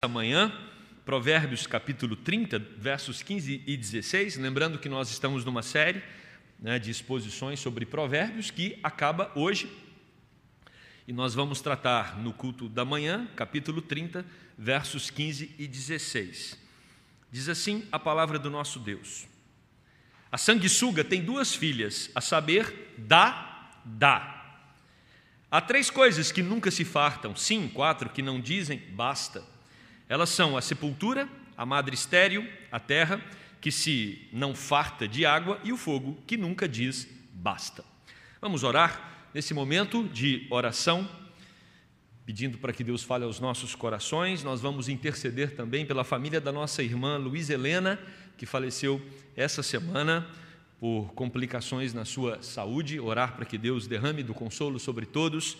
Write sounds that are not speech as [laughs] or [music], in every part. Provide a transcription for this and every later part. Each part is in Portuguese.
Amanhã, Provérbios capítulo 30, versos 15 e 16. Lembrando que nós estamos numa série né, de exposições sobre Provérbios que acaba hoje. E nós vamos tratar no culto da manhã, capítulo 30, versos 15 e 16. Diz assim a palavra do nosso Deus: A sanguessuga tem duas filhas, a saber, dá, dá. Há três coisas que nunca se fartam, sim, quatro que não dizem, basta. Elas são a sepultura, a madre estéril, a terra, que se não farta de água, e o fogo, que nunca diz basta. Vamos orar nesse momento de oração, pedindo para que Deus fale aos nossos corações. Nós vamos interceder também pela família da nossa irmã Luiz Helena, que faleceu essa semana por complicações na sua saúde. Orar para que Deus derrame do consolo sobre todos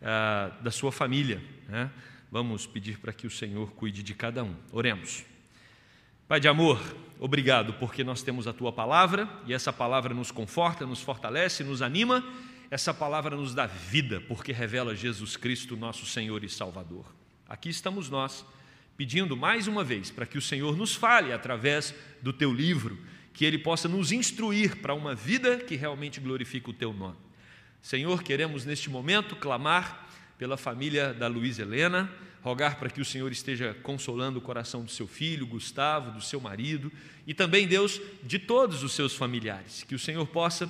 ah, da sua família. Né? Vamos pedir para que o Senhor cuide de cada um. Oremos. Pai de amor, obrigado porque nós temos a tua palavra e essa palavra nos conforta, nos fortalece, nos anima. Essa palavra nos dá vida porque revela Jesus Cristo, nosso Senhor e Salvador. Aqui estamos nós, pedindo mais uma vez para que o Senhor nos fale através do teu livro, que ele possa nos instruir para uma vida que realmente glorifique o teu nome. Senhor, queremos neste momento clamar pela família da Luiz Helena, rogar para que o Senhor esteja consolando o coração do seu filho, Gustavo, do seu marido e também, Deus, de todos os seus familiares. Que o Senhor possa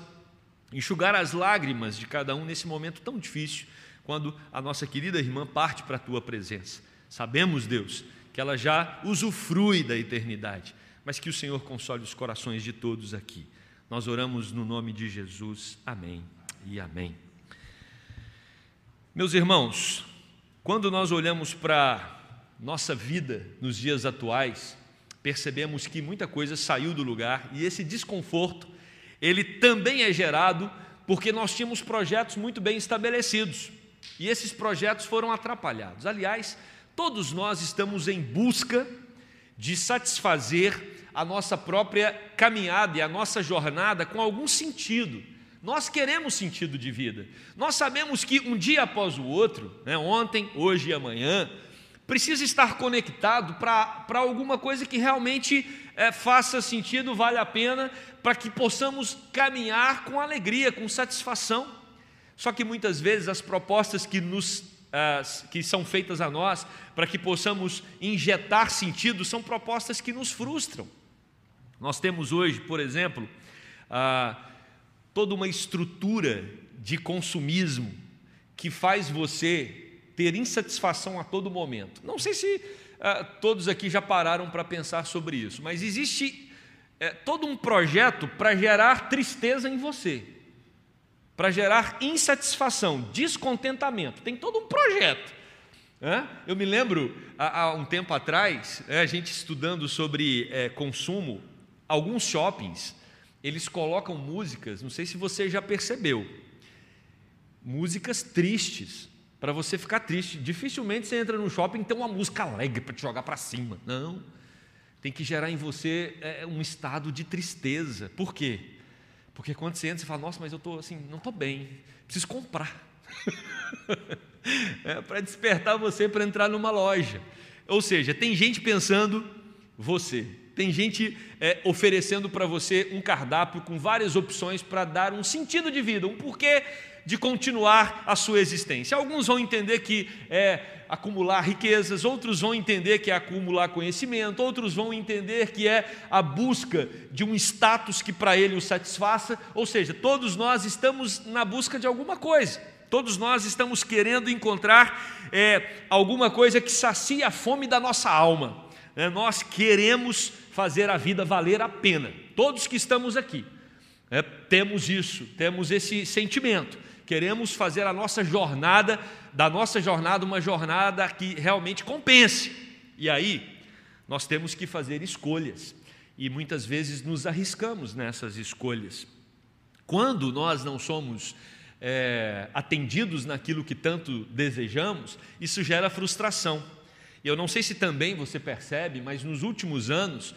enxugar as lágrimas de cada um nesse momento tão difícil, quando a nossa querida irmã parte para a tua presença. Sabemos, Deus, que ela já usufrui da eternidade, mas que o Senhor console os corações de todos aqui. Nós oramos no nome de Jesus. Amém e amém. Meus irmãos, quando nós olhamos para nossa vida nos dias atuais, percebemos que muita coisa saiu do lugar e esse desconforto, ele também é gerado porque nós tínhamos projetos muito bem estabelecidos e esses projetos foram atrapalhados. Aliás, todos nós estamos em busca de satisfazer a nossa própria caminhada e a nossa jornada com algum sentido. Nós queremos sentido de vida. Nós sabemos que um dia após o outro, né, ontem, hoje e amanhã, precisa estar conectado para alguma coisa que realmente é, faça sentido, vale a pena, para que possamos caminhar com alegria, com satisfação. Só que muitas vezes as propostas que, nos, que são feitas a nós, para que possamos injetar sentido, são propostas que nos frustram. Nós temos hoje, por exemplo, ah, toda uma estrutura de consumismo que faz você ter insatisfação a todo momento. Não sei se ah, todos aqui já pararam para pensar sobre isso, mas existe é, todo um projeto para gerar tristeza em você, para gerar insatisfação, descontentamento. Tem todo um projeto. Eu me lembro, há, um tempo atrás, é, a gente estudando sobre é, consumo, alguns shoppings eles colocam músicas, não sei se você já percebeu, músicas tristes, para você ficar triste. Dificilmente você entra no shopping e tem uma música alegre para te jogar para cima. Não. Tem que gerar em você é, um estado de tristeza. Por quê? Porque quando você entra, você fala, nossa, mas eu estou assim, não estou bem, preciso comprar. [laughs] é, para despertar você para entrar numa loja. Ou seja, tem gente pensando você. Tem gente é, oferecendo para você um cardápio com várias opções para dar um sentido de vida, um porquê de continuar a sua existência. Alguns vão entender que é acumular riquezas, outros vão entender que é acumular conhecimento, outros vão entender que é a busca de um status que para ele o satisfaça, ou seja, todos nós estamos na busca de alguma coisa. Todos nós estamos querendo encontrar é, alguma coisa que sacia a fome da nossa alma. Né? Nós queremos fazer a vida valer a pena. Todos que estamos aqui né, temos isso, temos esse sentimento. Queremos fazer a nossa jornada, da nossa jornada, uma jornada que realmente compense. E aí, nós temos que fazer escolhas. E muitas vezes nos arriscamos nessas escolhas. Quando nós não somos é, atendidos naquilo que tanto desejamos, isso gera frustração. E eu não sei se também você percebe, mas nos últimos anos,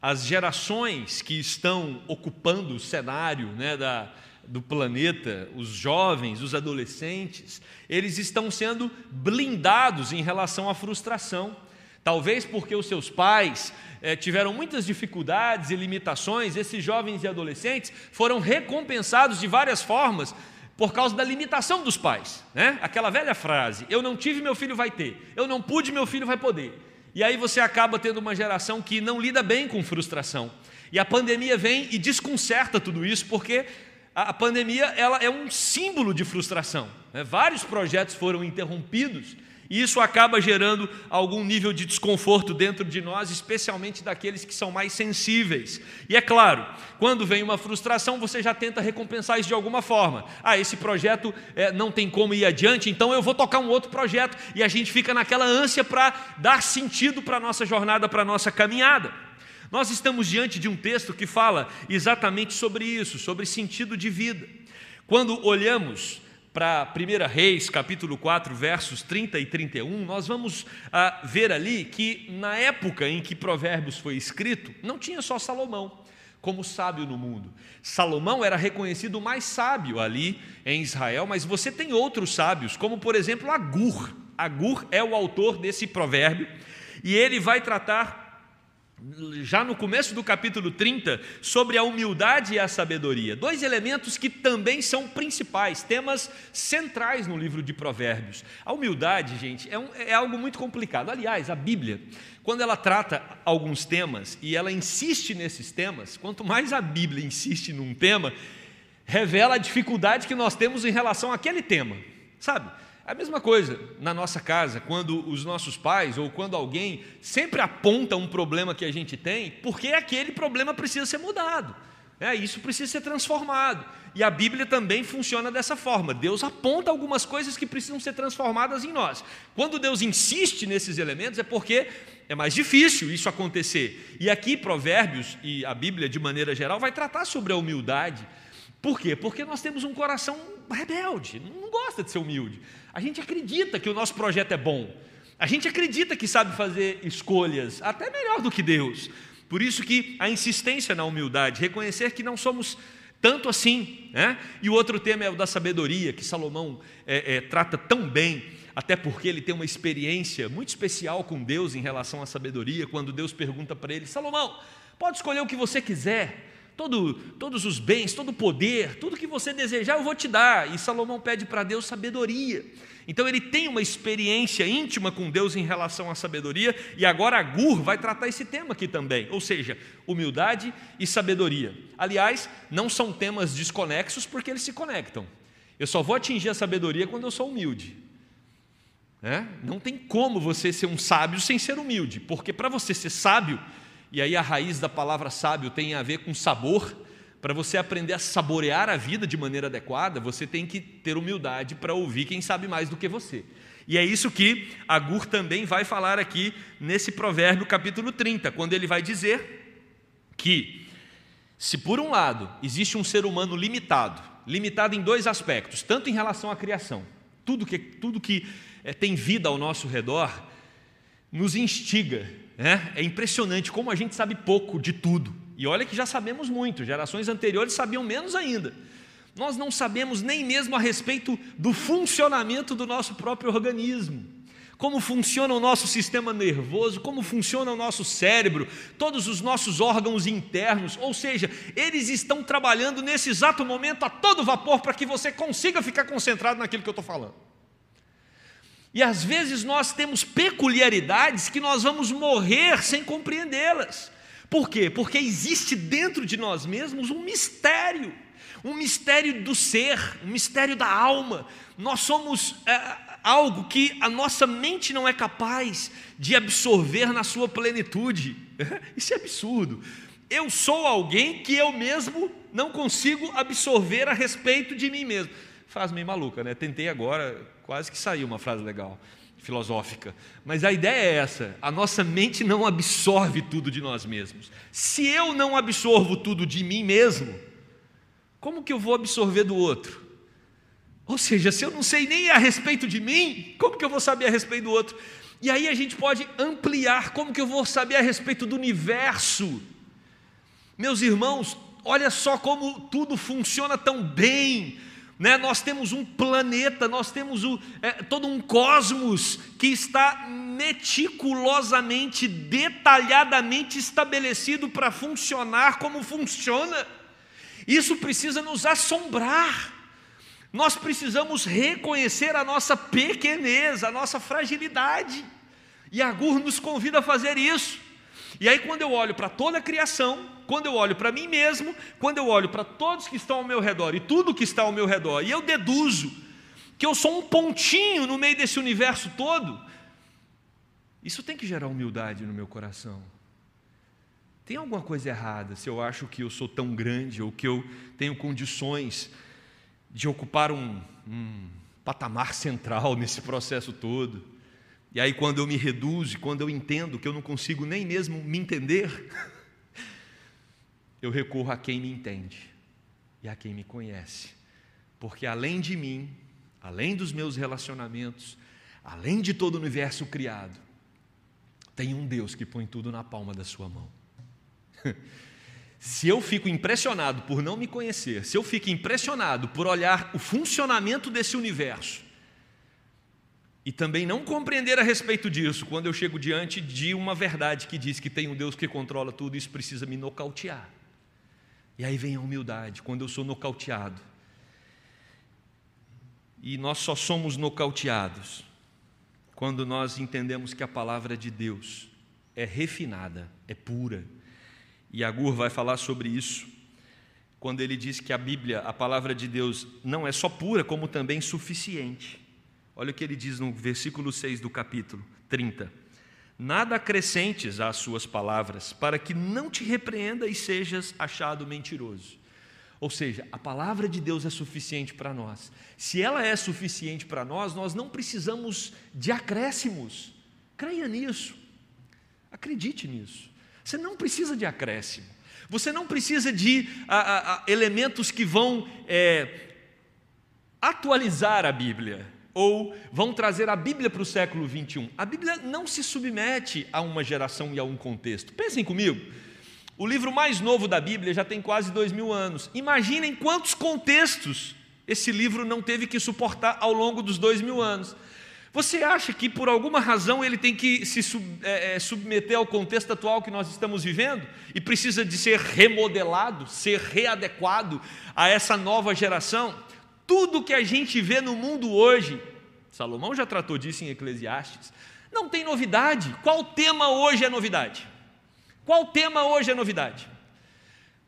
as gerações que estão ocupando o cenário né, da, do planeta, os jovens, os adolescentes, eles estão sendo blindados em relação à frustração. Talvez porque os seus pais é, tiveram muitas dificuldades e limitações, esses jovens e adolescentes foram recompensados de várias formas por causa da limitação dos pais. Né? Aquela velha frase: eu não tive, meu filho vai ter, eu não pude, meu filho vai poder. E aí você acaba tendo uma geração que não lida bem com frustração. E a pandemia vem e desconcerta tudo isso, porque a pandemia ela é um símbolo de frustração. Né? Vários projetos foram interrompidos e isso acaba gerando algum nível de desconforto dentro de nós, especialmente daqueles que são mais sensíveis. E é claro, quando vem uma frustração, você já tenta recompensar isso de alguma forma. Ah, esse projeto é, não tem como ir adiante, então eu vou tocar um outro projeto. E a gente fica naquela ânsia para dar sentido para a nossa jornada, para a nossa caminhada. Nós estamos diante de um texto que fala exatamente sobre isso, sobre sentido de vida. Quando olhamos para 1 Reis, capítulo 4, versos 30 e 31, nós vamos ah, ver ali que na época em que Provérbios foi escrito, não tinha só Salomão como sábio no mundo. Salomão era reconhecido o mais sábio ali em Israel, mas você tem outros sábios, como por exemplo Agur. Agur é o autor desse provérbio, e ele vai tratar já no começo do capítulo 30, sobre a humildade e a sabedoria. Dois elementos que também são principais, temas centrais no livro de Provérbios. A humildade, gente, é, um, é algo muito complicado. Aliás, a Bíblia, quando ela trata alguns temas e ela insiste nesses temas, quanto mais a Bíblia insiste num tema, revela a dificuldade que nós temos em relação àquele tema, sabe? A mesma coisa na nossa casa, quando os nossos pais ou quando alguém sempre aponta um problema que a gente tem, porque aquele problema precisa ser mudado. É, isso precisa ser transformado. E a Bíblia também funciona dessa forma. Deus aponta algumas coisas que precisam ser transformadas em nós. Quando Deus insiste nesses elementos, é porque é mais difícil isso acontecer. E aqui, Provérbios e a Bíblia, de maneira geral, vai tratar sobre a humildade. Por quê? Porque nós temos um coração rebelde, não gosta de ser humilde. A gente acredita que o nosso projeto é bom. A gente acredita que sabe fazer escolhas até melhor do que Deus. Por isso que a insistência na humildade, reconhecer que não somos tanto assim. Né? E o outro tema é o da sabedoria, que Salomão é, é, trata tão bem, até porque ele tem uma experiência muito especial com Deus em relação à sabedoria, quando Deus pergunta para ele: Salomão, pode escolher o que você quiser todo, todos os bens, todo o poder, tudo que você desejar eu vou te dar. E Salomão pede para Deus sabedoria. Então ele tem uma experiência íntima com Deus em relação à sabedoria, e agora Agur vai tratar esse tema aqui também, ou seja, humildade e sabedoria. Aliás, não são temas desconexos porque eles se conectam. Eu só vou atingir a sabedoria quando eu sou humilde. É? Não tem como você ser um sábio sem ser humilde, porque para você ser sábio, e aí a raiz da palavra sábio tem a ver com sabor. Para você aprender a saborear a vida de maneira adequada, você tem que ter humildade para ouvir quem sabe mais do que você. E é isso que Agur também vai falar aqui nesse provérbio capítulo 30, quando ele vai dizer que se por um lado existe um ser humano limitado, limitado em dois aspectos, tanto em relação à criação, tudo que, tudo que é, tem vida ao nosso redor nos instiga é, é impressionante como a gente sabe pouco de tudo. E olha que já sabemos muito, gerações anteriores sabiam menos ainda. Nós não sabemos nem mesmo a respeito do funcionamento do nosso próprio organismo. Como funciona o nosso sistema nervoso, como funciona o nosso cérebro, todos os nossos órgãos internos, ou seja, eles estão trabalhando nesse exato momento a todo vapor para que você consiga ficar concentrado naquilo que eu estou falando. E às vezes nós temos peculiaridades que nós vamos morrer sem compreendê-las. Por quê? Porque existe dentro de nós mesmos um mistério, um mistério do ser, um mistério da alma. Nós somos é, algo que a nossa mente não é capaz de absorver na sua plenitude. [laughs] Isso é absurdo. Eu sou alguém que eu mesmo não consigo absorver a respeito de mim mesmo. Frase meio maluca, né? Tentei agora, quase que saiu uma frase legal, filosófica. Mas a ideia é essa: a nossa mente não absorve tudo de nós mesmos. Se eu não absorvo tudo de mim mesmo, como que eu vou absorver do outro? Ou seja, se eu não sei nem a respeito de mim, como que eu vou saber a respeito do outro? E aí a gente pode ampliar, como que eu vou saber a respeito do universo? Meus irmãos, olha só como tudo funciona tão bem né? Nós temos um planeta, nós temos o, é, todo um cosmos que está meticulosamente, detalhadamente estabelecido para funcionar como funciona. Isso precisa nos assombrar. Nós precisamos reconhecer a nossa pequenez, a nossa fragilidade. E Agur nos convida a fazer isso. E aí, quando eu olho para toda a criação, quando eu olho para mim mesmo, quando eu olho para todos que estão ao meu redor e tudo que está ao meu redor, e eu deduzo que eu sou um pontinho no meio desse universo todo, isso tem que gerar humildade no meu coração. Tem alguma coisa errada se eu acho que eu sou tão grande ou que eu tenho condições de ocupar um, um patamar central [laughs] nesse processo todo. E aí, quando eu me reduzo, quando eu entendo que eu não consigo nem mesmo me entender, [laughs] eu recorro a quem me entende e a quem me conhece. Porque além de mim, além dos meus relacionamentos, além de todo o universo criado, tem um Deus que põe tudo na palma da sua mão. [laughs] Se eu fico impressionado por não me conhecer, se eu fico impressionado por olhar o funcionamento desse universo e também não compreender a respeito disso, quando eu chego diante de uma verdade que diz que tem um Deus que controla tudo, isso precisa me nocautear. E aí vem a humildade, quando eu sou nocauteado. E nós só somos nocauteados quando nós entendemos que a palavra de Deus é refinada, é pura e Agur vai falar sobre isso quando ele diz que a Bíblia, a palavra de Deus, não é só pura, como também suficiente. Olha o que ele diz no versículo 6 do capítulo 30. Nada acrescentes às suas palavras, para que não te repreenda e sejas achado mentiroso. Ou seja, a palavra de Deus é suficiente para nós. Se ela é suficiente para nós, nós não precisamos de acréscimos. Creia nisso. Acredite nisso. Você não precisa de acréscimo. Você não precisa de a, a, a, elementos que vão é, atualizar a Bíblia ou vão trazer a Bíblia para o século 21. A Bíblia não se submete a uma geração e a um contexto. Pensem comigo. O livro mais novo da Bíblia já tem quase dois mil anos. Imaginem quantos contextos esse livro não teve que suportar ao longo dos dois mil anos. Você acha que por alguma razão ele tem que se sub, é, é, submeter ao contexto atual que nós estamos vivendo e precisa de ser remodelado, ser readequado a essa nova geração? Tudo que a gente vê no mundo hoje, Salomão já tratou disso em Eclesiastes, não tem novidade. Qual tema hoje é novidade? Qual tema hoje é novidade?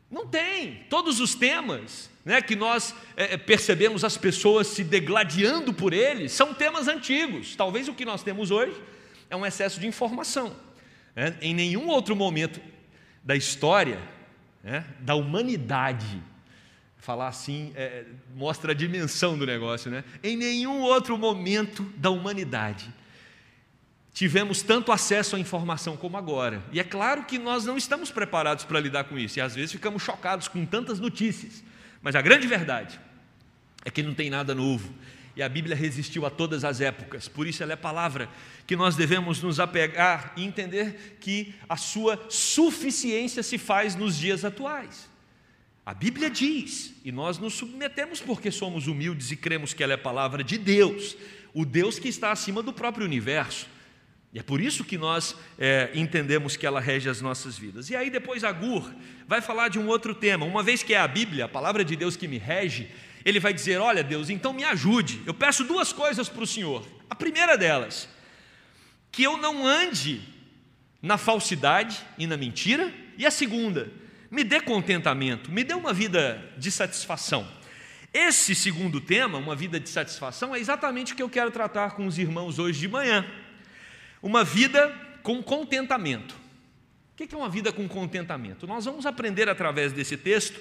Não tem. Todos os temas né, que nós é, é, percebemos as pessoas se degladiando por eles, são temas antigos. Talvez o que nós temos hoje é um excesso de informação. Né? Em nenhum outro momento da história, né, da humanidade, falar assim é, mostra a dimensão do negócio, né? Em nenhum outro momento da humanidade tivemos tanto acesso à informação como agora. E é claro que nós não estamos preparados para lidar com isso, e às vezes ficamos chocados com tantas notícias. Mas a grande verdade é que não tem nada novo. E a Bíblia resistiu a todas as épocas, por isso ela é palavra que nós devemos nos apegar e entender que a sua suficiência se faz nos dias atuais. A Bíblia diz, e nós nos submetemos porque somos humildes e cremos que ela é palavra de Deus, o Deus que está acima do próprio universo. E é por isso que nós é, entendemos que ela rege as nossas vidas. E aí depois Agur vai falar de um outro tema. Uma vez que é a Bíblia, a palavra de Deus que me rege, ele vai dizer: Olha, Deus, então me ajude. Eu peço duas coisas para o Senhor. A primeira delas, que eu não ande na falsidade e na mentira. E a segunda, me dê contentamento, me dê uma vida de satisfação. Esse segundo tema, uma vida de satisfação, é exatamente o que eu quero tratar com os irmãos hoje de manhã uma vida com contentamento. O que é uma vida com contentamento? Nós vamos aprender através desse texto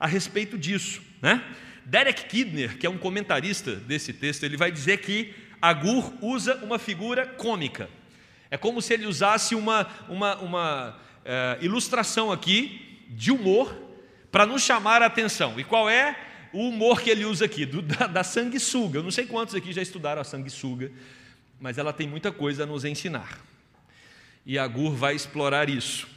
a respeito disso. Né? Derek Kidner, que é um comentarista desse texto, ele vai dizer que Agur usa uma figura cômica. É como se ele usasse uma, uma, uma é, ilustração aqui de humor para nos chamar a atenção. E qual é o humor que ele usa aqui? Do, da, da sanguessuga. Eu não sei quantos aqui já estudaram a sanguessuga mas ela tem muita coisa a nos ensinar. E Agur vai explorar isso.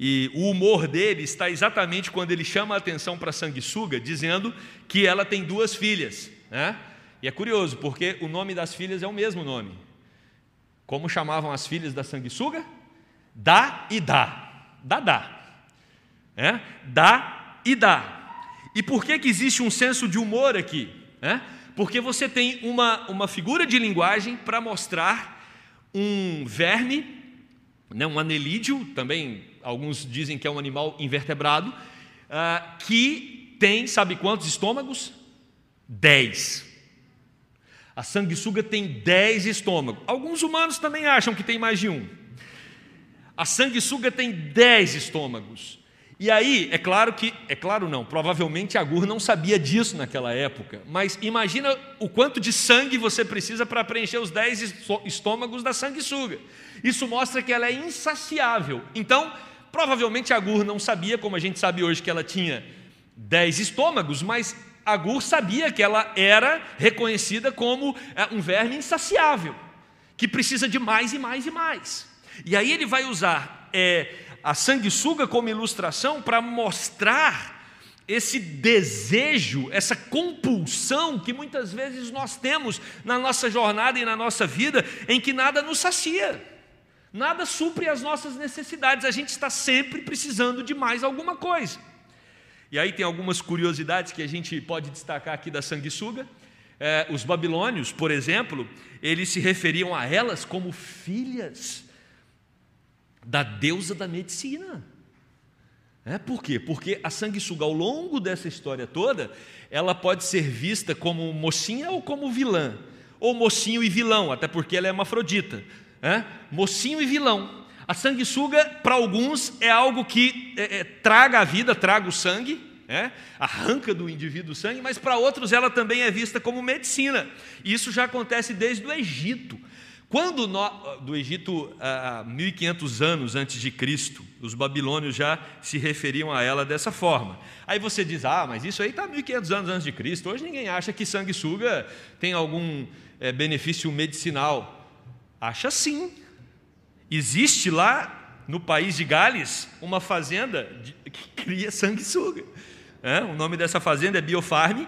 E o humor dele está exatamente quando ele chama a atenção para a sanguessuga, dizendo que ela tem duas filhas. Né? E é curioso, porque o nome das filhas é o mesmo nome. Como chamavam as filhas da sanguessuga? Dá e dá. Dá, dá. É? Dá e dá. E por que, que existe um senso de humor aqui? É? Porque você tem uma, uma figura de linguagem para mostrar um verme, né, um anelídeo, também alguns dizem que é um animal invertebrado, uh, que tem, sabe quantos estômagos? Dez. A sanguessuga tem dez estômagos. Alguns humanos também acham que tem mais de um. A sanguessuga tem dez estômagos. E aí, é claro que, é claro não, provavelmente Agur não sabia disso naquela época, mas imagina o quanto de sangue você precisa para preencher os dez estômagos da sanguessuga. Isso mostra que ela é insaciável. Então, provavelmente Agur não sabia, como a gente sabe hoje que ela tinha dez estômagos, mas Agur sabia que ela era reconhecida como é, um verme insaciável, que precisa de mais e mais e mais. E aí ele vai usar é, a sanguessuga como ilustração para mostrar esse desejo, essa compulsão que muitas vezes nós temos na nossa jornada e na nossa vida, em que nada nos sacia, nada supre as nossas necessidades, a gente está sempre precisando de mais alguma coisa. E aí tem algumas curiosidades que a gente pode destacar aqui da sanguessuga. É, os babilônios, por exemplo, eles se referiam a elas como filhas da deusa da medicina. É, por quê? Porque a sanguessuga, ao longo dessa história toda, ela pode ser vista como mocinha ou como vilã, ou mocinho e vilão, até porque ela é hermafrodita. É? Mocinho e vilão. A sanguessuga, para alguns, é algo que é, é, traga a vida, traga o sangue, é? arranca do indivíduo o sangue, mas para outros ela também é vista como medicina. Isso já acontece desde o Egito. Quando do Egito, há 1500 anos antes de Cristo, os babilônios já se referiam a ela dessa forma. Aí você diz, ah, mas isso aí está 1500 anos antes de Cristo. Hoje ninguém acha que sanguessuga tem algum é, benefício medicinal. Acha sim. Existe lá no país de Gales uma fazenda [laughs] que cria sanguessuga. É, o nome dessa fazenda é Biofarm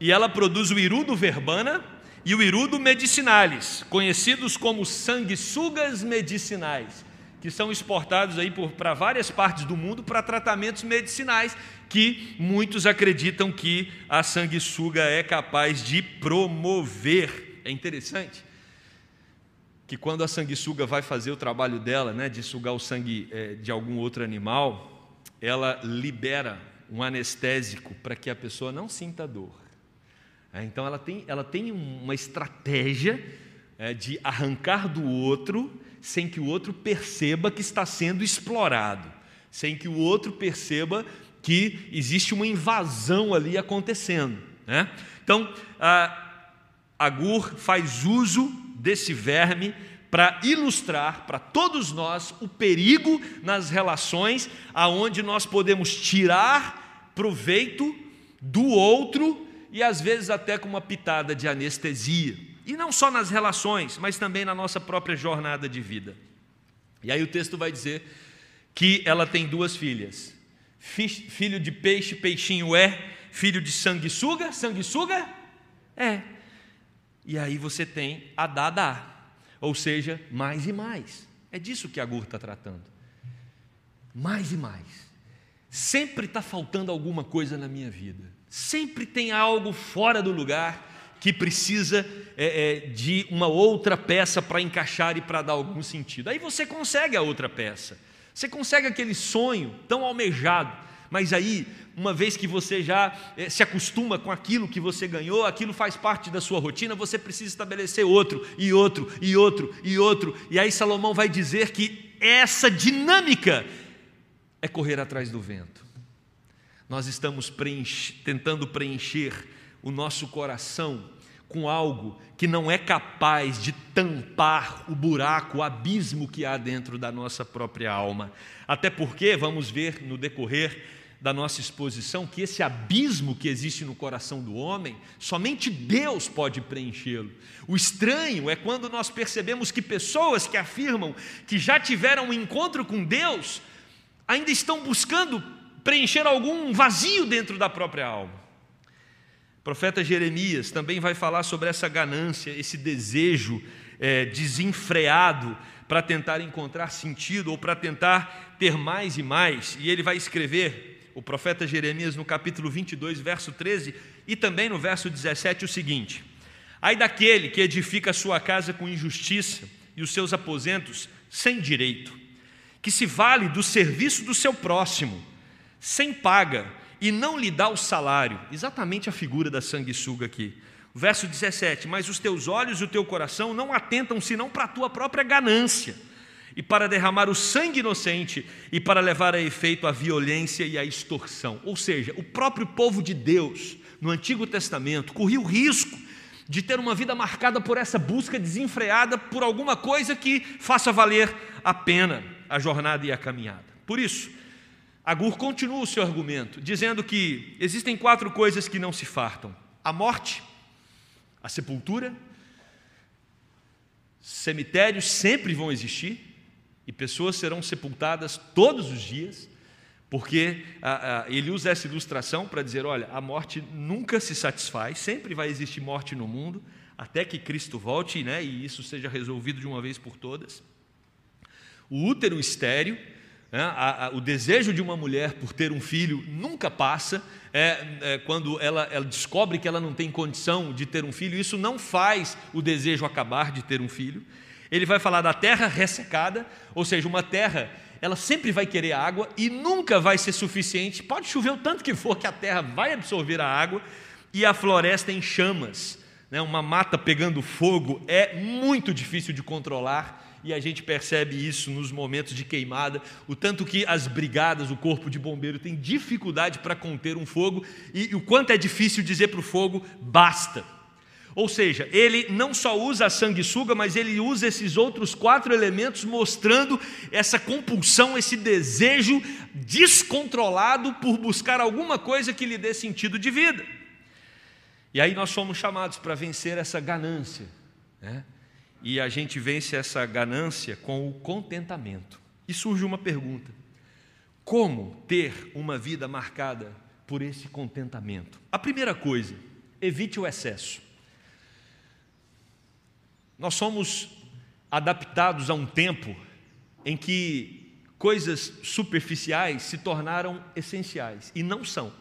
e ela produz o irudo verbana e o irudo medicinalis, conhecidos como sanguessugas medicinais, que são exportados aí para várias partes do mundo para tratamentos medicinais que muitos acreditam que a sanguessuga é capaz de promover. É interessante que quando a sanguessuga vai fazer o trabalho dela, né, de sugar o sangue é, de algum outro animal, ela libera um anestésico para que a pessoa não sinta dor. É, então ela tem, ela tem uma estratégia é, de arrancar do outro sem que o outro perceba que está sendo explorado, sem que o outro perceba que existe uma invasão ali acontecendo. Né? Então, a Agur faz uso desse verme para ilustrar para todos nós o perigo nas relações aonde nós podemos tirar proveito do outro e às vezes até com uma pitada de anestesia. E não só nas relações, mas também na nossa própria jornada de vida. E aí o texto vai dizer que ela tem duas filhas. Filho de peixe, peixinho é. Filho de sanguessuga, sanguessuga é. E aí você tem a dada, ou seja, mais e mais. É disso que a Gur está tratando. Mais e mais. Sempre está faltando alguma coisa na minha vida. Sempre tem algo fora do lugar que precisa é, é, de uma outra peça para encaixar e para dar algum sentido. Aí você consegue a outra peça, você consegue aquele sonho tão almejado, mas aí, uma vez que você já é, se acostuma com aquilo que você ganhou, aquilo faz parte da sua rotina, você precisa estabelecer outro, e outro, e outro, e outro. E aí Salomão vai dizer que essa dinâmica é correr atrás do vento nós estamos preenche, tentando preencher o nosso coração com algo que não é capaz de tampar o buraco, o abismo que há dentro da nossa própria alma. Até porque, vamos ver no decorrer da nossa exposição, que esse abismo que existe no coração do homem, somente Deus pode preenchê-lo. O estranho é quando nós percebemos que pessoas que afirmam que já tiveram um encontro com Deus, ainda estão buscando preencher algum vazio dentro da própria alma. O profeta Jeremias também vai falar sobre essa ganância, esse desejo é, desenfreado para tentar encontrar sentido ou para tentar ter mais e mais. E ele vai escrever, o profeta Jeremias, no capítulo 22, verso 13 e também no verso 17, o seguinte: Ai daquele que edifica a sua casa com injustiça e os seus aposentos sem direito, que se vale do serviço do seu próximo, sem paga, e não lhe dá o salário. Exatamente a figura da sanguessuga aqui. Verso 17: Mas os teus olhos e o teu coração não atentam senão para a tua própria ganância, e para derramar o sangue inocente, e para levar a efeito a violência e a extorsão. Ou seja, o próprio povo de Deus, no Antigo Testamento, corria o risco de ter uma vida marcada por essa busca desenfreada por alguma coisa que faça valer a pena a jornada e a caminhada. Por isso, Agur continua o seu argumento, dizendo que existem quatro coisas que não se fartam: a morte, a sepultura, cemitérios sempre vão existir e pessoas serão sepultadas todos os dias, porque a, a, ele usa essa ilustração para dizer: olha, a morte nunca se satisfaz, sempre vai existir morte no mundo, até que Cristo volte né, e isso seja resolvido de uma vez por todas. O útero estéreo o desejo de uma mulher por ter um filho nunca passa. É, é, quando ela, ela descobre que ela não tem condição de ter um filho, isso não faz o desejo acabar de ter um filho. Ele vai falar da terra ressecada, ou seja, uma terra, ela sempre vai querer água e nunca vai ser suficiente. Pode chover o tanto que for, que a terra vai absorver a água e a floresta em chamas. Né? Uma mata pegando fogo é muito difícil de controlar e a gente percebe isso nos momentos de queimada, o tanto que as brigadas, o corpo de bombeiro tem dificuldade para conter um fogo e, o quanto é difícil dizer para o fogo basta. Ou seja, ele não só usa a sanguessuga, mas ele usa esses outros quatro elementos mostrando essa compulsão, esse desejo descontrolado por buscar alguma coisa que lhe dê sentido de vida. E aí nós somos chamados para vencer essa ganância, né? E a gente vence essa ganância com o contentamento. E surge uma pergunta: como ter uma vida marcada por esse contentamento? A primeira coisa, evite o excesso. Nós somos adaptados a um tempo em que coisas superficiais se tornaram essenciais e não são.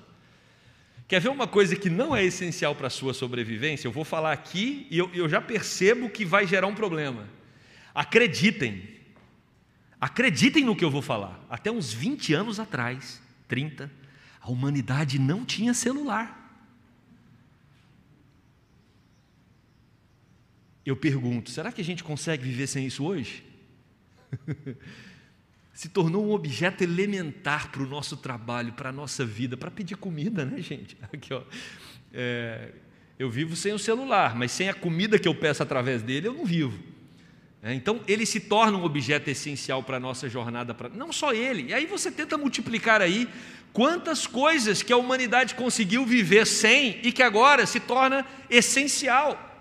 Quer ver uma coisa que não é essencial para a sua sobrevivência? Eu vou falar aqui e eu, eu já percebo que vai gerar um problema. Acreditem, acreditem no que eu vou falar. Até uns 20 anos atrás, 30, a humanidade não tinha celular. Eu pergunto, será que a gente consegue viver sem isso hoje? [laughs] se tornou um objeto elementar para o nosso trabalho, para a nossa vida, para pedir comida, né, gente? [laughs] Aqui, ó. É, eu vivo sem o celular, mas sem a comida que eu peço através dele, eu não vivo. É, então, ele se torna um objeto essencial para a nossa jornada, pra, não só ele. E aí você tenta multiplicar aí quantas coisas que a humanidade conseguiu viver sem e que agora se torna essencial.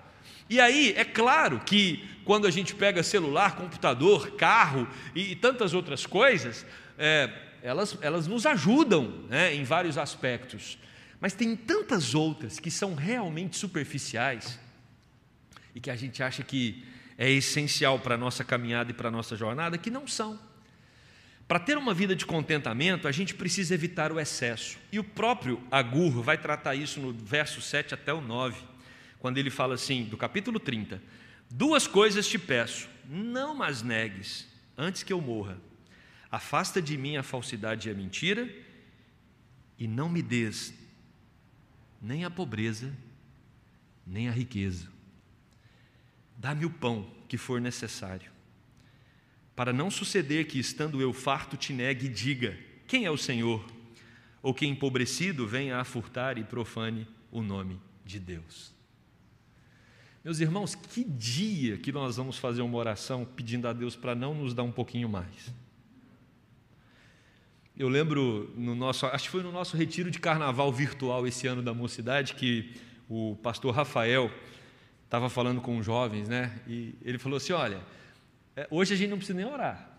E aí, é claro que quando a gente pega celular, computador, carro e, e tantas outras coisas, é, elas, elas nos ajudam né, em vários aspectos. Mas tem tantas outras que são realmente superficiais e que a gente acha que é essencial para a nossa caminhada e para a nossa jornada, que não são. Para ter uma vida de contentamento, a gente precisa evitar o excesso. E o próprio Agur vai tratar isso no verso 7 até o 9, quando ele fala assim, do capítulo 30: Duas coisas te peço, não mas negues, antes que eu morra. Afasta de mim a falsidade e a mentira, e não me des nem a pobreza, nem a riqueza. Dá-me o pão que for necessário, para não suceder que, estando eu farto, te negue e diga: Quem é o Senhor? Ou que empobrecido venha a furtar e profane o nome de Deus. Meus irmãos, que dia que nós vamos fazer uma oração pedindo a Deus para não nos dar um pouquinho mais. Eu lembro no nosso, acho que foi no nosso retiro de carnaval virtual esse ano da mocidade que o pastor Rafael estava falando com os jovens, né? E ele falou assim: olha, é, hoje a gente não precisa nem orar.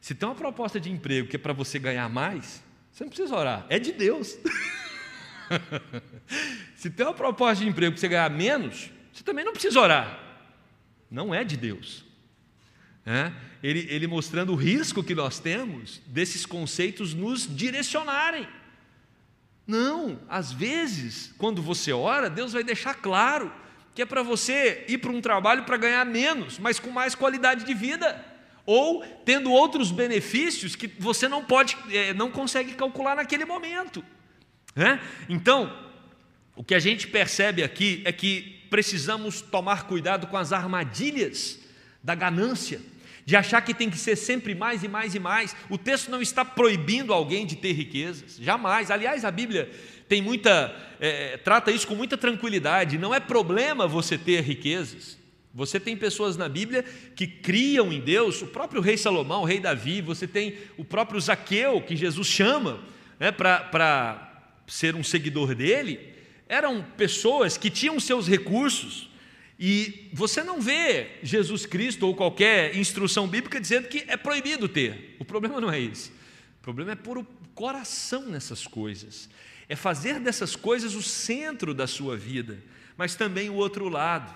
Se tem uma proposta de emprego que é para você ganhar mais, você não precisa orar, é de Deus. [laughs] Se tem uma proposta de emprego para você ganhar menos, você também não precisa orar. não é de Deus. É? Ele, ele mostrando o risco que nós temos desses conceitos nos direcionarem. Não, às vezes, quando você ora, Deus vai deixar claro que é para você ir para um trabalho para ganhar menos, mas com mais qualidade de vida, ou tendo outros benefícios que você não pode, é, não consegue calcular naquele momento. Né? Então, o que a gente percebe aqui é que precisamos tomar cuidado com as armadilhas da ganância, de achar que tem que ser sempre mais e mais e mais. O texto não está proibindo alguém de ter riquezas, jamais. Aliás, a Bíblia tem muita, é, trata isso com muita tranquilidade. Não é problema você ter riquezas. Você tem pessoas na Bíblia que criam em Deus, o próprio rei Salomão, o rei Davi, você tem o próprio Zaqueu, que Jesus chama né, para ser um seguidor dele. Eram pessoas que tinham seus recursos, e você não vê Jesus Cristo ou qualquer instrução bíblica dizendo que é proibido ter. O problema não é esse. O problema é pôr o coração nessas coisas é fazer dessas coisas o centro da sua vida, mas também o outro lado.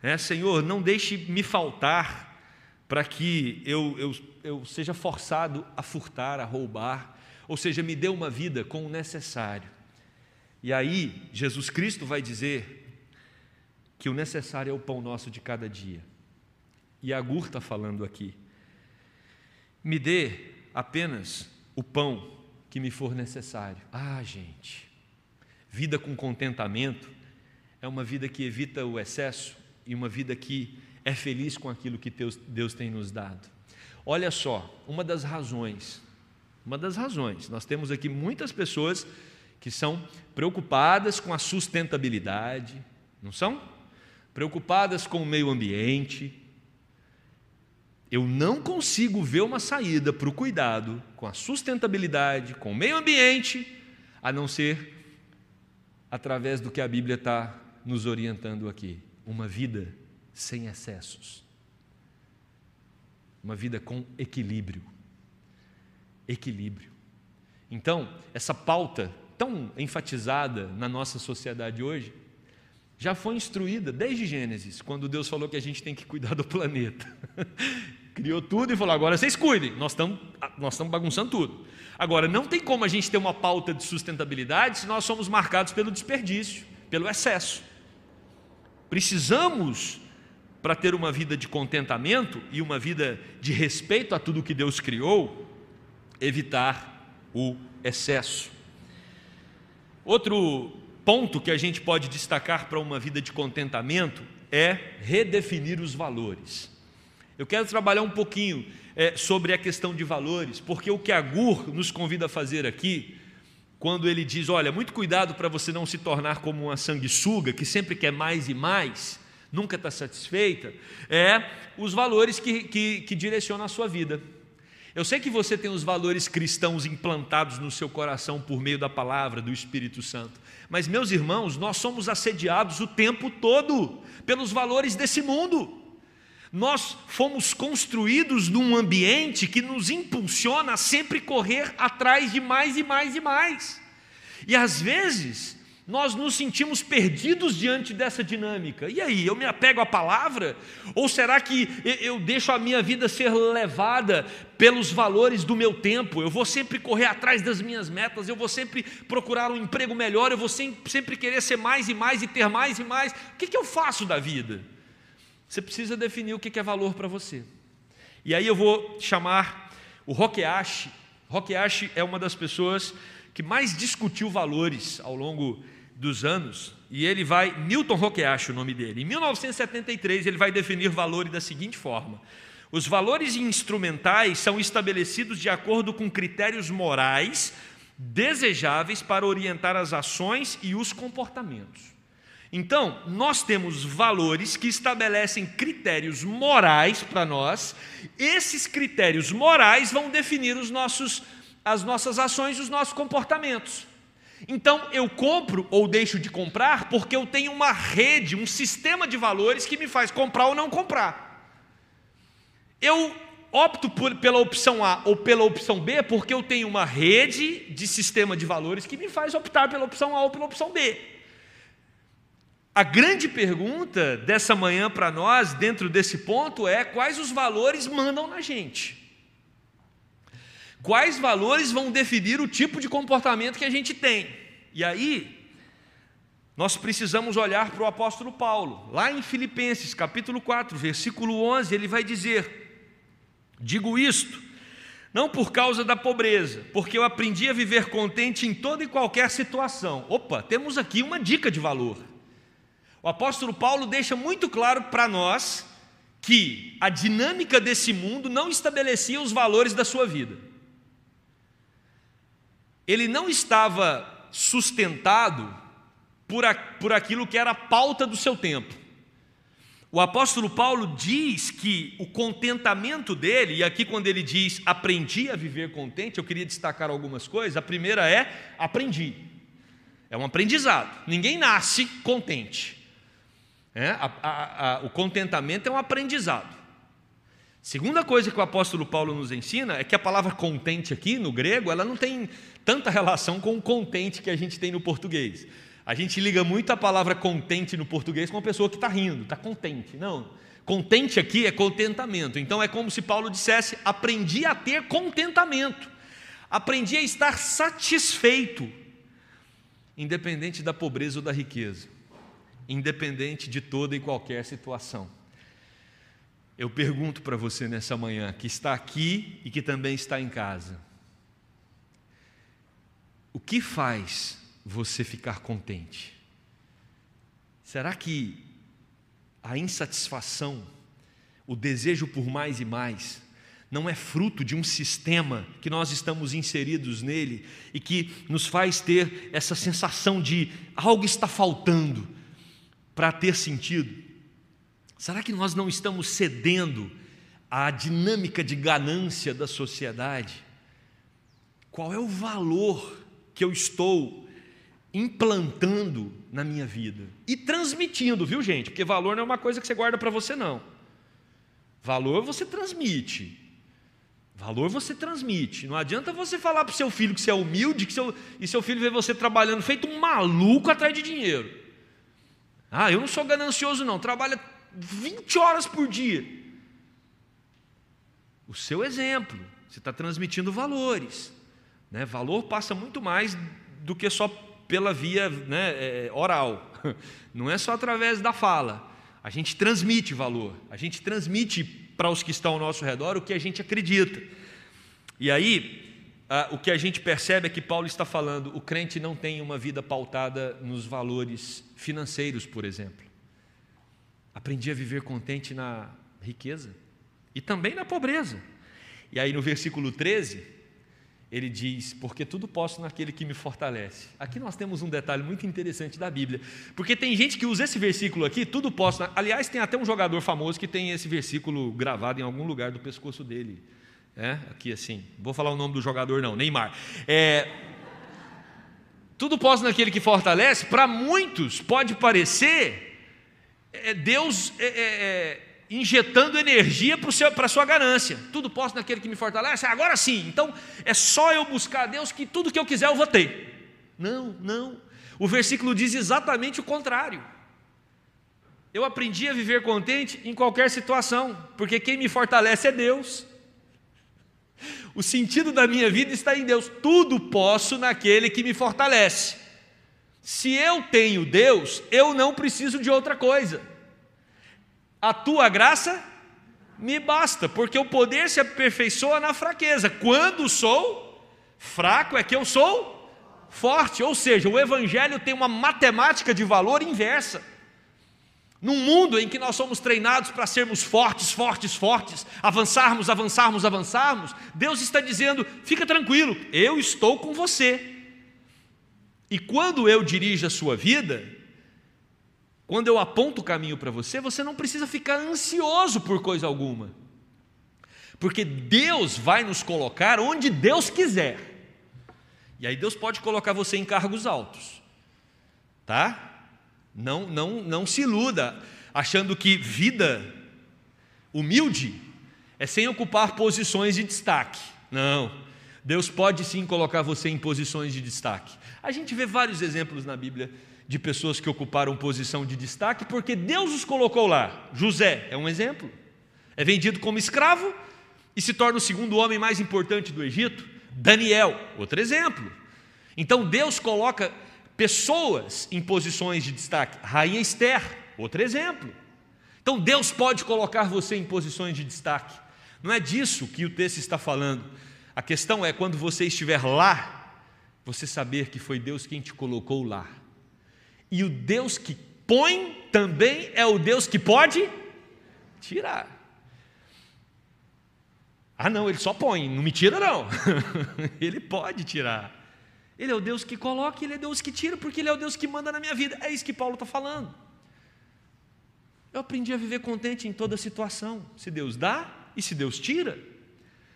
É, Senhor, não deixe me faltar para que eu, eu, eu seja forçado a furtar, a roubar, ou seja, me dê uma vida com o necessário. E aí, Jesus Cristo vai dizer que o necessário é o pão nosso de cada dia. E Agur está falando aqui. Me dê apenas o pão que me for necessário. Ah, gente, vida com contentamento é uma vida que evita o excesso e uma vida que é feliz com aquilo que Deus, Deus tem nos dado. Olha só, uma das razões, uma das razões, nós temos aqui muitas pessoas que são preocupadas com a sustentabilidade, não são? Preocupadas com o meio ambiente, eu não consigo ver uma saída para o cuidado com a sustentabilidade, com o meio ambiente, a não ser através do que a Bíblia está nos orientando aqui: uma vida sem excessos, uma vida com equilíbrio. Equilíbrio. Então, essa pauta tão enfatizada na nossa sociedade hoje, já foi instruída desde Gênesis, quando Deus falou que a gente tem que cuidar do planeta. [laughs] Criou tudo e falou: agora vocês cuidem, nós estamos nós bagunçando tudo. Agora, não tem como a gente ter uma pauta de sustentabilidade se nós somos marcados pelo desperdício, pelo excesso. Precisamos, para ter uma vida de contentamento e uma vida de respeito a tudo que Deus criou, evitar o excesso. Outro ponto que a gente pode destacar para uma vida de contentamento é redefinir os valores. Eu quero trabalhar um pouquinho é, sobre a questão de valores, porque o que a Gur nos convida a fazer aqui, quando ele diz: olha, muito cuidado para você não se tornar como uma sanguessuga que sempre quer mais e mais, nunca está satisfeita, é os valores que, que, que direcionam a sua vida. Eu sei que você tem os valores cristãos implantados no seu coração por meio da palavra do Espírito Santo, mas, meus irmãos, nós somos assediados o tempo todo pelos valores desse mundo. Nós fomos construídos num ambiente que nos impulsiona a sempre correr atrás de mais e mais e mais. E às vezes, nós nos sentimos perdidos diante dessa dinâmica. E aí, eu me apego à palavra? Ou será que eu deixo a minha vida ser levada pelos valores do meu tempo? Eu vou sempre correr atrás das minhas metas, eu vou sempre procurar um emprego melhor, eu vou sempre querer ser mais e mais e ter mais e mais. O que, eu faço da vida? Você precisa definir o que é valor para você. E aí eu vou chamar o Rokeashi. Rokeashi é uma das pessoas que mais discutiu valores ao longo dos anos, e ele vai, Newton Roqueache, o nome dele, em 1973 ele vai definir valores da seguinte forma: os valores instrumentais são estabelecidos de acordo com critérios morais desejáveis para orientar as ações e os comportamentos. Então, nós temos valores que estabelecem critérios morais para nós, esses critérios morais vão definir os nossos, as nossas ações e os nossos comportamentos. Então eu compro ou deixo de comprar porque eu tenho uma rede, um sistema de valores que me faz comprar ou não comprar. Eu opto por, pela opção A ou pela opção B porque eu tenho uma rede de sistema de valores que me faz optar pela opção A ou pela opção B. A grande pergunta dessa manhã para nós, dentro desse ponto, é quais os valores mandam na gente? Quais valores vão definir o tipo de comportamento que a gente tem? E aí, nós precisamos olhar para o apóstolo Paulo, lá em Filipenses, capítulo 4, versículo 11, ele vai dizer: Digo isto, não por causa da pobreza, porque eu aprendi a viver contente em toda e qualquer situação. Opa, temos aqui uma dica de valor. O apóstolo Paulo deixa muito claro para nós que a dinâmica desse mundo não estabelecia os valores da sua vida. Ele não estava sustentado por, a, por aquilo que era a pauta do seu tempo. O apóstolo Paulo diz que o contentamento dele, e aqui quando ele diz aprendi a viver contente, eu queria destacar algumas coisas. A primeira é aprendi. É um aprendizado. Ninguém nasce contente. É, a, a, a, o contentamento é um aprendizado. Segunda coisa que o apóstolo Paulo nos ensina é que a palavra contente aqui no grego, ela não tem tanta relação com o contente que a gente tem no português. A gente liga muito a palavra contente no português com uma pessoa que está rindo, está contente. Não. Contente aqui é contentamento. Então é como se Paulo dissesse: aprendi a ter contentamento, aprendi a estar satisfeito, independente da pobreza ou da riqueza independente de toda e qualquer situação. Eu pergunto para você nessa manhã, que está aqui e que também está em casa: o que faz você ficar contente? Será que a insatisfação, o desejo por mais e mais, não é fruto de um sistema que nós estamos inseridos nele e que nos faz ter essa sensação de algo está faltando, para ter sentido? Será que nós não estamos cedendo à dinâmica de ganância da sociedade? Qual é o valor que eu estou implantando na minha vida e transmitindo, viu, gente? Porque valor não é uma coisa que você guarda para você, não. Valor você transmite. Valor você transmite. Não adianta você falar para o seu filho que você é humilde que seu, e seu filho vê você trabalhando feito um maluco atrás de dinheiro. Ah, eu não sou ganancioso, não, trabalha 20 horas por dia. O seu exemplo, você está transmitindo valores. Né? Valor passa muito mais do que só pela via né, é, oral, [laughs] não é só através da fala. A gente transmite valor, a gente transmite para os que estão ao nosso redor o que a gente acredita. E aí, o que a gente percebe é que Paulo está falando: o crente não tem uma vida pautada nos valores financeiros, por exemplo. Aprendi a viver contente na riqueza e também na pobreza. E aí no versículo 13, ele diz: Porque tudo posso naquele que me fortalece. Aqui nós temos um detalhe muito interessante da Bíblia, porque tem gente que usa esse versículo aqui, tudo posso. Aliás, tem até um jogador famoso que tem esse versículo gravado em algum lugar do pescoço dele. É, aqui assim, vou falar o nome do jogador não, Neymar. É, tudo posso naquele que fortalece, para muitos pode parecer é, Deus é, é, é injetando energia para a sua ganância. Tudo posso naquele que me fortalece, agora sim, então é só eu buscar a Deus que tudo que eu quiser eu vou ter. Não, não. O versículo diz exatamente o contrário. Eu aprendi a viver contente em qualquer situação, porque quem me fortalece é Deus. O sentido da minha vida está em Deus. Tudo posso naquele que me fortalece. Se eu tenho Deus, eu não preciso de outra coisa. A tua graça me basta, porque o poder se aperfeiçoa na fraqueza. Quando sou fraco, é que eu sou forte. Ou seja, o Evangelho tem uma matemática de valor inversa. Num mundo em que nós somos treinados para sermos fortes, fortes, fortes, avançarmos, avançarmos, avançarmos, Deus está dizendo: fica tranquilo, eu estou com você. E quando eu dirijo a sua vida, quando eu aponto o caminho para você, você não precisa ficar ansioso por coisa alguma, porque Deus vai nos colocar onde Deus quiser. E aí Deus pode colocar você em cargos altos, tá? Não, não, não se iluda achando que vida humilde é sem ocupar posições de destaque. Não. Deus pode sim colocar você em posições de destaque. A gente vê vários exemplos na Bíblia de pessoas que ocuparam posição de destaque, porque Deus os colocou lá. José é um exemplo. É vendido como escravo e se torna o segundo homem mais importante do Egito. Daniel, outro exemplo. Então Deus coloca pessoas em posições de destaque. Rainha Esther, outro exemplo. Então Deus pode colocar você em posições de destaque. Não é disso que o texto está falando. A questão é quando você estiver lá, você saber que foi Deus quem te colocou lá. E o Deus que põe também é o Deus que pode tirar. Ah, não, ele só põe, não me tira, não. [laughs] ele pode tirar. Ele é o Deus que coloca, ele é Deus que tira, porque ele é o Deus que manda na minha vida. É isso que Paulo está falando. Eu aprendi a viver contente em toda situação. Se Deus dá e se Deus tira.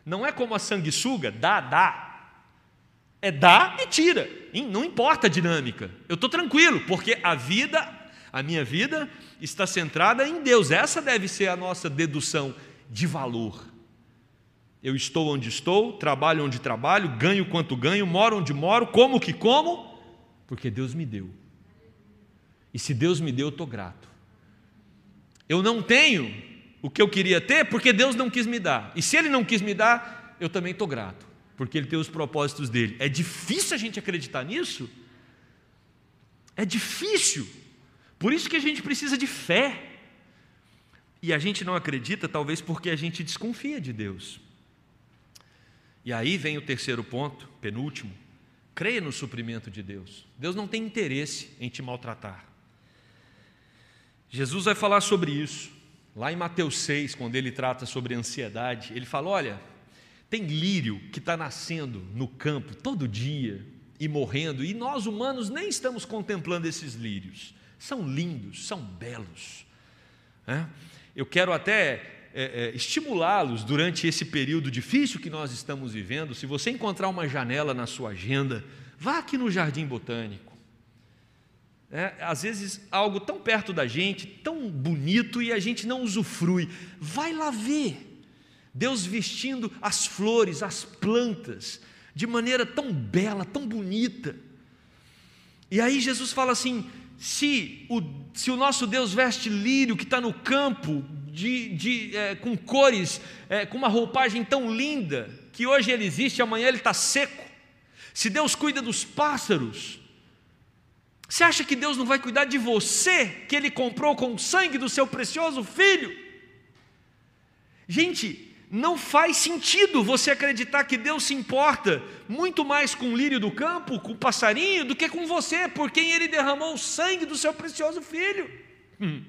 Não é como a sanguessuga, dá, dá. É dá e tira. Não importa a dinâmica. Eu estou tranquilo, porque a vida, a minha vida, está centrada em Deus. Essa deve ser a nossa dedução de valor. Eu estou onde estou, trabalho onde trabalho, ganho quanto ganho, moro onde moro, como que como, porque Deus me deu. E se Deus me deu, eu estou grato. Eu não tenho o que eu queria ter porque Deus não quis me dar. E se Ele não quis me dar, eu também estou grato, porque Ele tem os propósitos dele. É difícil a gente acreditar nisso? É difícil. Por isso que a gente precisa de fé. E a gente não acredita, talvez porque a gente desconfia de Deus. E aí vem o terceiro ponto, penúltimo. Creia no suprimento de Deus. Deus não tem interesse em te maltratar. Jesus vai falar sobre isso. Lá em Mateus 6, quando ele trata sobre ansiedade, ele fala: olha, tem lírio que está nascendo no campo todo dia e morrendo, e nós humanos nem estamos contemplando esses lírios. São lindos, são belos. É? Eu quero até é, é, estimulá-los durante esse período difícil que nós estamos vivendo. Se você encontrar uma janela na sua agenda, vá aqui no Jardim Botânico. É, às vezes algo tão perto da gente, tão bonito e a gente não usufrui. Vai lá ver. Deus vestindo as flores, as plantas, de maneira tão bela, tão bonita. E aí Jesus fala assim: se o, se o nosso Deus veste lírio que está no campo, de, de é, com cores, é, com uma roupagem tão linda, que hoje ele existe, amanhã ele está seco. Se Deus cuida dos pássaros, você acha que Deus não vai cuidar de você, que Ele comprou com o sangue do seu precioso filho? Gente, não faz sentido você acreditar que Deus se importa muito mais com o lírio do campo, com o passarinho, do que com você, por quem Ele derramou o sangue do seu precioso filho. Hum.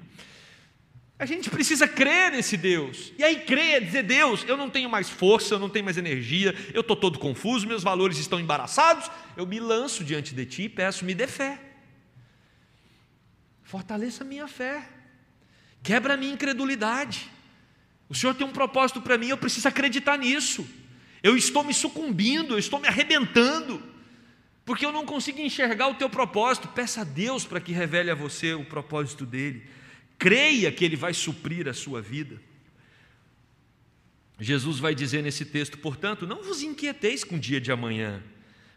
A gente precisa crer nesse Deus. E aí crer é dizer, Deus, eu não tenho mais força, eu não tenho mais energia, eu estou todo confuso, meus valores estão embaraçados, eu me lanço diante de Ti e peço, me dê fé. Fortaleça a minha fé. Quebra a minha incredulidade. O Senhor tem um propósito para mim, eu preciso acreditar nisso. Eu estou me sucumbindo, eu estou me arrebentando, porque eu não consigo enxergar o teu propósito. Peça a Deus para que revele a você o propósito dele creia que Ele vai suprir a sua vida. Jesus vai dizer nesse texto, portanto, não vos inquieteis com o dia de amanhã,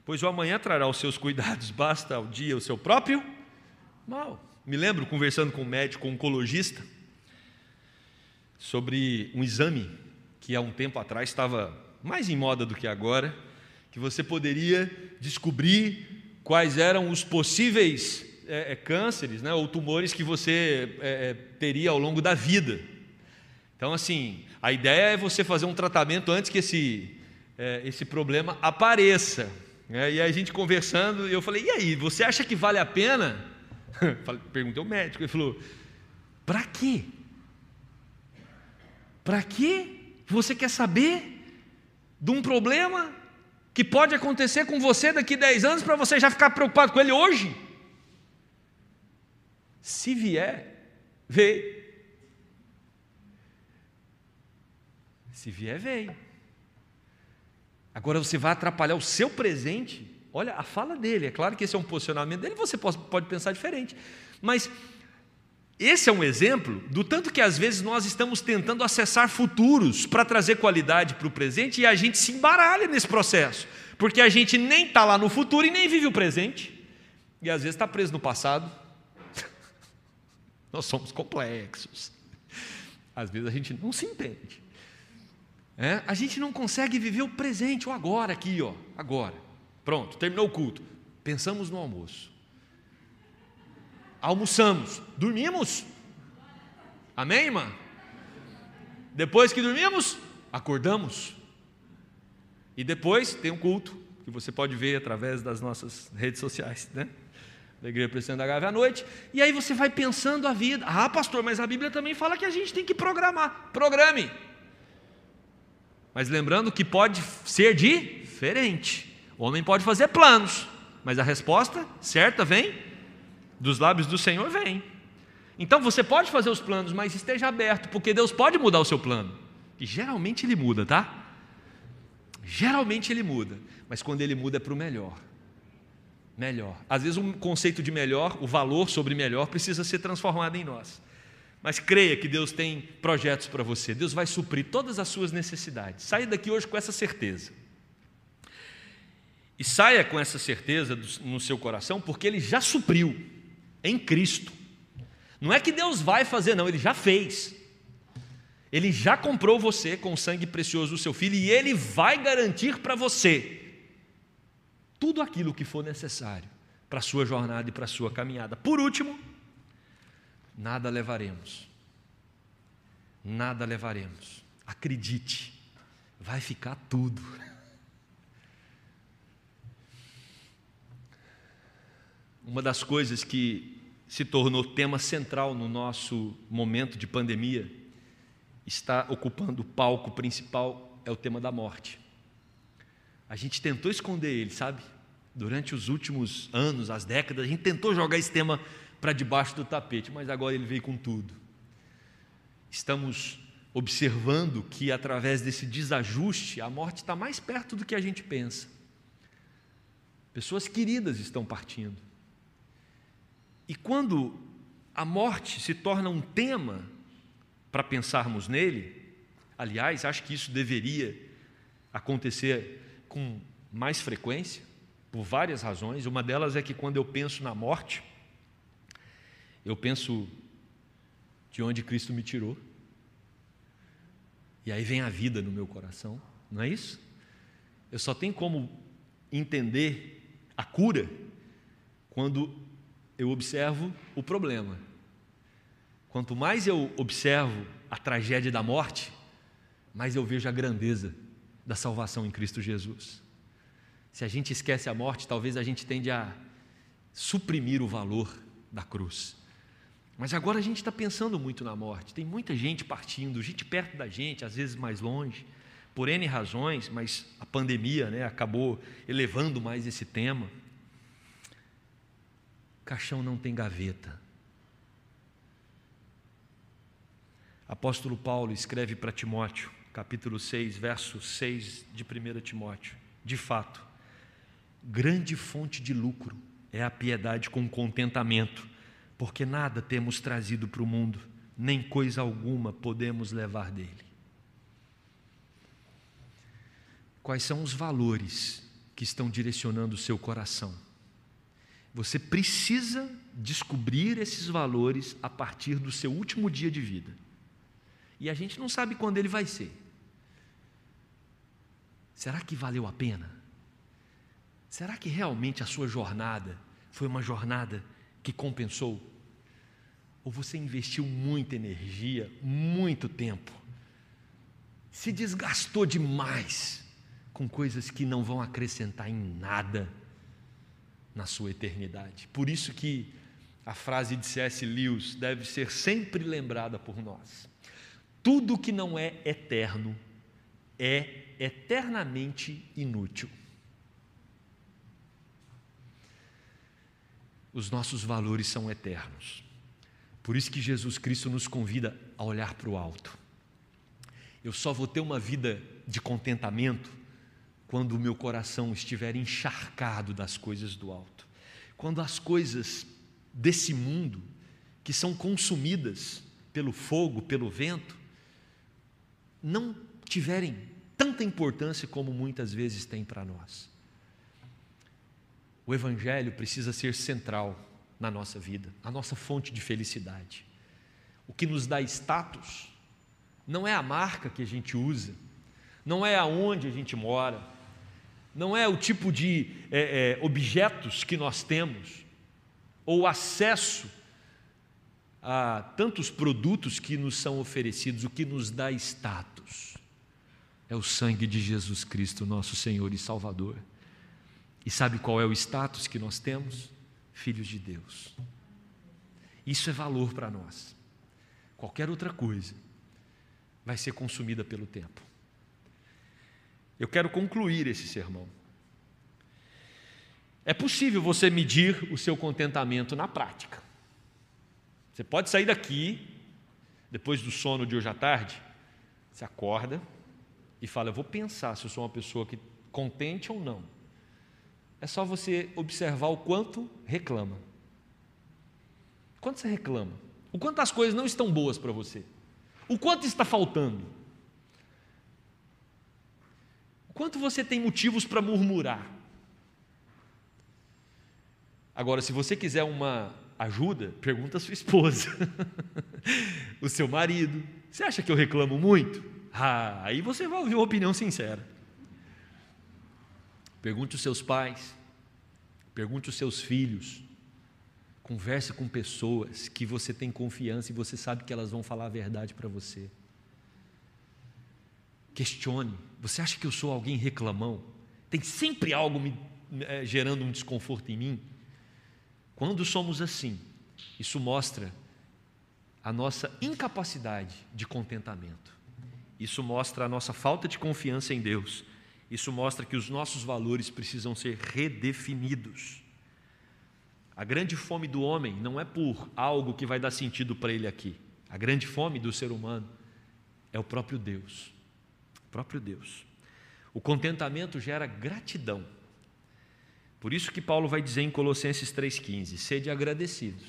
pois o amanhã trará os seus cuidados, basta ao dia o seu próprio mal. Me lembro conversando com um médico oncologista sobre um exame que há um tempo atrás estava mais em moda do que agora, que você poderia descobrir quais eram os possíveis é, é, cânceres né, ou tumores que você é, é, teria ao longo da vida. Então, assim, a ideia é você fazer um tratamento antes que esse, é, esse problema apareça. Né? E aí a gente conversando, eu falei: e aí, você acha que vale a pena? [laughs] Perguntei ao médico, ele falou: para quê? Para quê? Você quer saber de um problema que pode acontecer com você daqui a 10 anos para você já ficar preocupado com ele hoje? Se vier, veio. Se vier, veio. Agora você vai atrapalhar o seu presente. Olha, a fala dele, é claro que esse é um posicionamento dele, você pode pensar diferente. Mas esse é um exemplo do tanto que às vezes nós estamos tentando acessar futuros para trazer qualidade para o presente e a gente se embaralha nesse processo, porque a gente nem está lá no futuro e nem vive o presente. e às vezes está preso no passado. [laughs] Nós somos complexos. Às vezes a gente não se entende. É? A gente não consegue viver o presente, o agora aqui, ó, agora. Pronto, terminou o culto. Pensamos no almoço. Almoçamos, dormimos. Amém, irmã? Depois que dormimos, acordamos. E depois tem um culto, que você pode ver através das nossas redes sociais, né? Da Igreja Presbiteriana da Gávea à noite. E aí você vai pensando a vida. Ah, pastor, mas a Bíblia também fala que a gente tem que programar. Programe. Mas lembrando que pode ser diferente. O homem pode fazer planos, mas a resposta certa vem dos lábios do Senhor vem. Então você pode fazer os planos, mas esteja aberto, porque Deus pode mudar o seu plano. E geralmente ele muda, tá? Geralmente ele muda, mas quando ele muda é para o melhor. Melhor. Às vezes um conceito de melhor, o valor sobre melhor, precisa ser transformado em nós. Mas creia que Deus tem projetos para você. Deus vai suprir todas as suas necessidades. Saia daqui hoje com essa certeza. E saia com essa certeza no seu coração, porque Ele já supriu em Cristo. Não é que Deus vai fazer, não, Ele já fez. Ele já comprou você com o sangue precioso do seu filho e Ele vai garantir para você tudo aquilo que for necessário para a sua jornada e para a sua caminhada. Por último, nada levaremos. Nada levaremos. Acredite, vai ficar tudo. [laughs] Uma das coisas que se tornou tema central no nosso momento de pandemia, está ocupando o palco principal, é o tema da morte. A gente tentou esconder ele, sabe? Durante os últimos anos, as décadas, a gente tentou jogar esse tema para debaixo do tapete, mas agora ele veio com tudo. Estamos observando que através desse desajuste, a morte está mais perto do que a gente pensa. Pessoas queridas estão partindo. E quando a morte se torna um tema para pensarmos nele, aliás, acho que isso deveria acontecer com mais frequência, por várias razões. Uma delas é que quando eu penso na morte, eu penso de onde Cristo me tirou. E aí vem a vida no meu coração, não é isso? Eu só tenho como entender a cura quando eu observo o problema. Quanto mais eu observo a tragédia da morte, mais eu vejo a grandeza da salvação em Cristo Jesus. Se a gente esquece a morte, talvez a gente tende a suprimir o valor da cruz. Mas agora a gente está pensando muito na morte. Tem muita gente partindo, gente perto da gente, às vezes mais longe, por N razões, mas a pandemia né, acabou elevando mais esse tema. Caixão não tem gaveta. Apóstolo Paulo escreve para Timóteo, capítulo 6, verso 6 de 1 Timóteo: De fato, grande fonte de lucro é a piedade com contentamento porque nada temos trazido para o mundo, nem coisa alguma podemos levar dele. Quais são os valores que estão direcionando o seu coração? Você precisa descobrir esses valores a partir do seu último dia de vida. E a gente não sabe quando ele vai ser. Será que valeu a pena? Será que realmente a sua jornada foi uma jornada que compensou? Ou você investiu muita energia, muito tempo, se desgastou demais com coisas que não vão acrescentar em nada na sua eternidade? Por isso que a frase de C.S. Lewis deve ser sempre lembrada por nós. Tudo que não é eterno é eternamente inútil. os nossos valores são eternos. Por isso que Jesus Cristo nos convida a olhar para o alto. Eu só vou ter uma vida de contentamento quando o meu coração estiver encharcado das coisas do alto. Quando as coisas desse mundo, que são consumidas pelo fogo, pelo vento, não tiverem tanta importância como muitas vezes tem para nós. o Evangelho precisa ser central na nossa vida, a nossa fonte de felicidade. O que nos dá status não é a marca que a gente usa, não é aonde a gente mora, não é o tipo de é, é, objetos que nós temos, ou acesso a tantos produtos que nos são oferecidos, o que nos dá status é o sangue de Jesus Cristo, nosso Senhor e Salvador. E sabe qual é o status que nós temos? Filhos de Deus. Isso é valor para nós. Qualquer outra coisa vai ser consumida pelo tempo. Eu quero concluir esse sermão. É possível você medir o seu contentamento na prática. Você pode sair daqui, depois do sono de hoje à tarde, você acorda e fala: Eu vou pensar se eu sou uma pessoa que contente ou não. É só você observar o quanto reclama. Quanto você reclama? O quanto as coisas não estão boas para você? O quanto está faltando? Quanto você tem motivos para murmurar? Agora, se você quiser uma ajuda, pergunta a sua esposa, [laughs] o seu marido. Você acha que eu reclamo muito? Ah, aí você vai ouvir uma opinião sincera. Pergunte os seus pais, pergunte os seus filhos. Converse com pessoas que você tem confiança e você sabe que elas vão falar a verdade para você. Questione. Você acha que eu sou alguém reclamão? Tem sempre algo me, é, gerando um desconforto em mim? Quando somos assim, isso mostra a nossa incapacidade de contentamento. Isso mostra a nossa falta de confiança em Deus. Isso mostra que os nossos valores precisam ser redefinidos. A grande fome do homem não é por algo que vai dar sentido para ele aqui. A grande fome do ser humano é o próprio Deus. Próprio Deus. O contentamento gera gratidão. Por isso que Paulo vai dizer em Colossenses 3,15: sede agradecidos.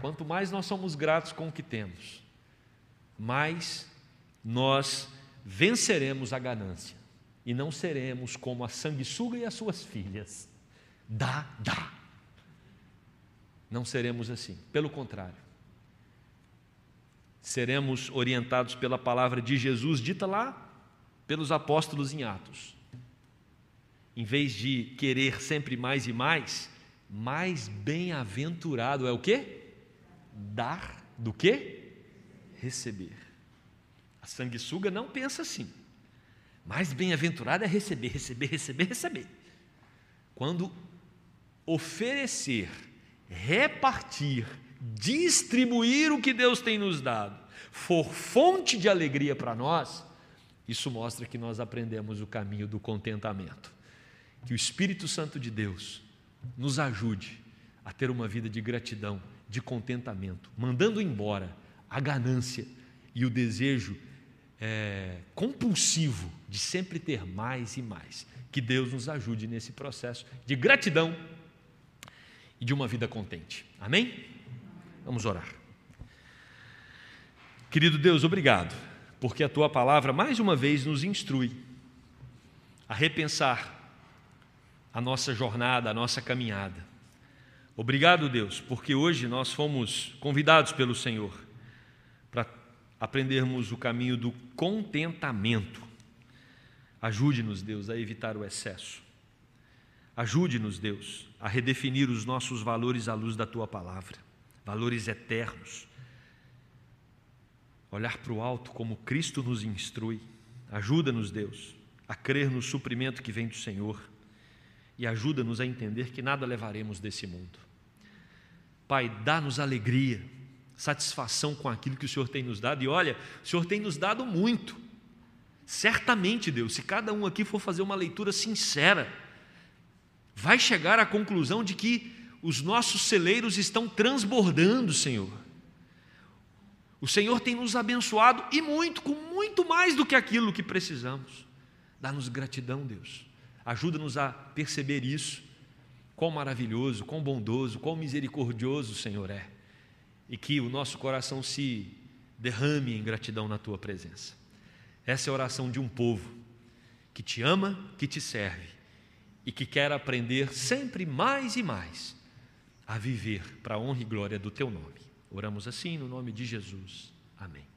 Quanto mais nós somos gratos com o que temos, mais nós venceremos a ganância e não seremos como a sanguessuga e as suas filhas. Dá, dá. Não seremos assim, pelo contrário. Seremos orientados pela palavra de Jesus dita lá pelos apóstolos em Atos em vez de querer sempre mais e mais, mais bem-aventurado é o que? Dar do que? Receber. A sanguessuga não pensa assim. Mais bem-aventurado é receber, receber, receber, receber. Quando oferecer, repartir, distribuir o que Deus tem nos dado, for fonte de alegria para nós, isso mostra que nós aprendemos o caminho do contentamento que o Espírito Santo de Deus nos ajude a ter uma vida de gratidão, de contentamento, mandando embora a ganância e o desejo é, compulsivo de sempre ter mais e mais. Que Deus nos ajude nesse processo de gratidão e de uma vida contente. Amém? Vamos orar. Querido Deus, obrigado, porque a tua palavra mais uma vez nos instrui a repensar a nossa jornada, a nossa caminhada. Obrigado, Deus, porque hoje nós fomos convidados pelo Senhor para aprendermos o caminho do contentamento. Ajude-nos, Deus, a evitar o excesso. Ajude-nos, Deus, a redefinir os nossos valores à luz da tua palavra, valores eternos. Olhar para o alto como Cristo nos instrui. Ajuda-nos, Deus, a crer no suprimento que vem do Senhor e ajuda-nos a entender que nada levaremos desse mundo. Pai, dá-nos alegria, satisfação com aquilo que o Senhor tem nos dado, e olha, o Senhor tem nos dado muito. Certamente, Deus, se cada um aqui for fazer uma leitura sincera, vai chegar à conclusão de que os nossos celeiros estão transbordando, Senhor. O Senhor tem nos abençoado e muito, com muito mais do que aquilo que precisamos. Dá-nos gratidão, Deus. Ajuda-nos a perceber isso. Quão maravilhoso, quão bondoso, quão misericordioso o Senhor é. E que o nosso coração se derrame em gratidão na tua presença. Essa é a oração de um povo que te ama, que te serve e que quer aprender sempre mais e mais a viver para a honra e glória do teu nome. Oramos assim no nome de Jesus. Amém.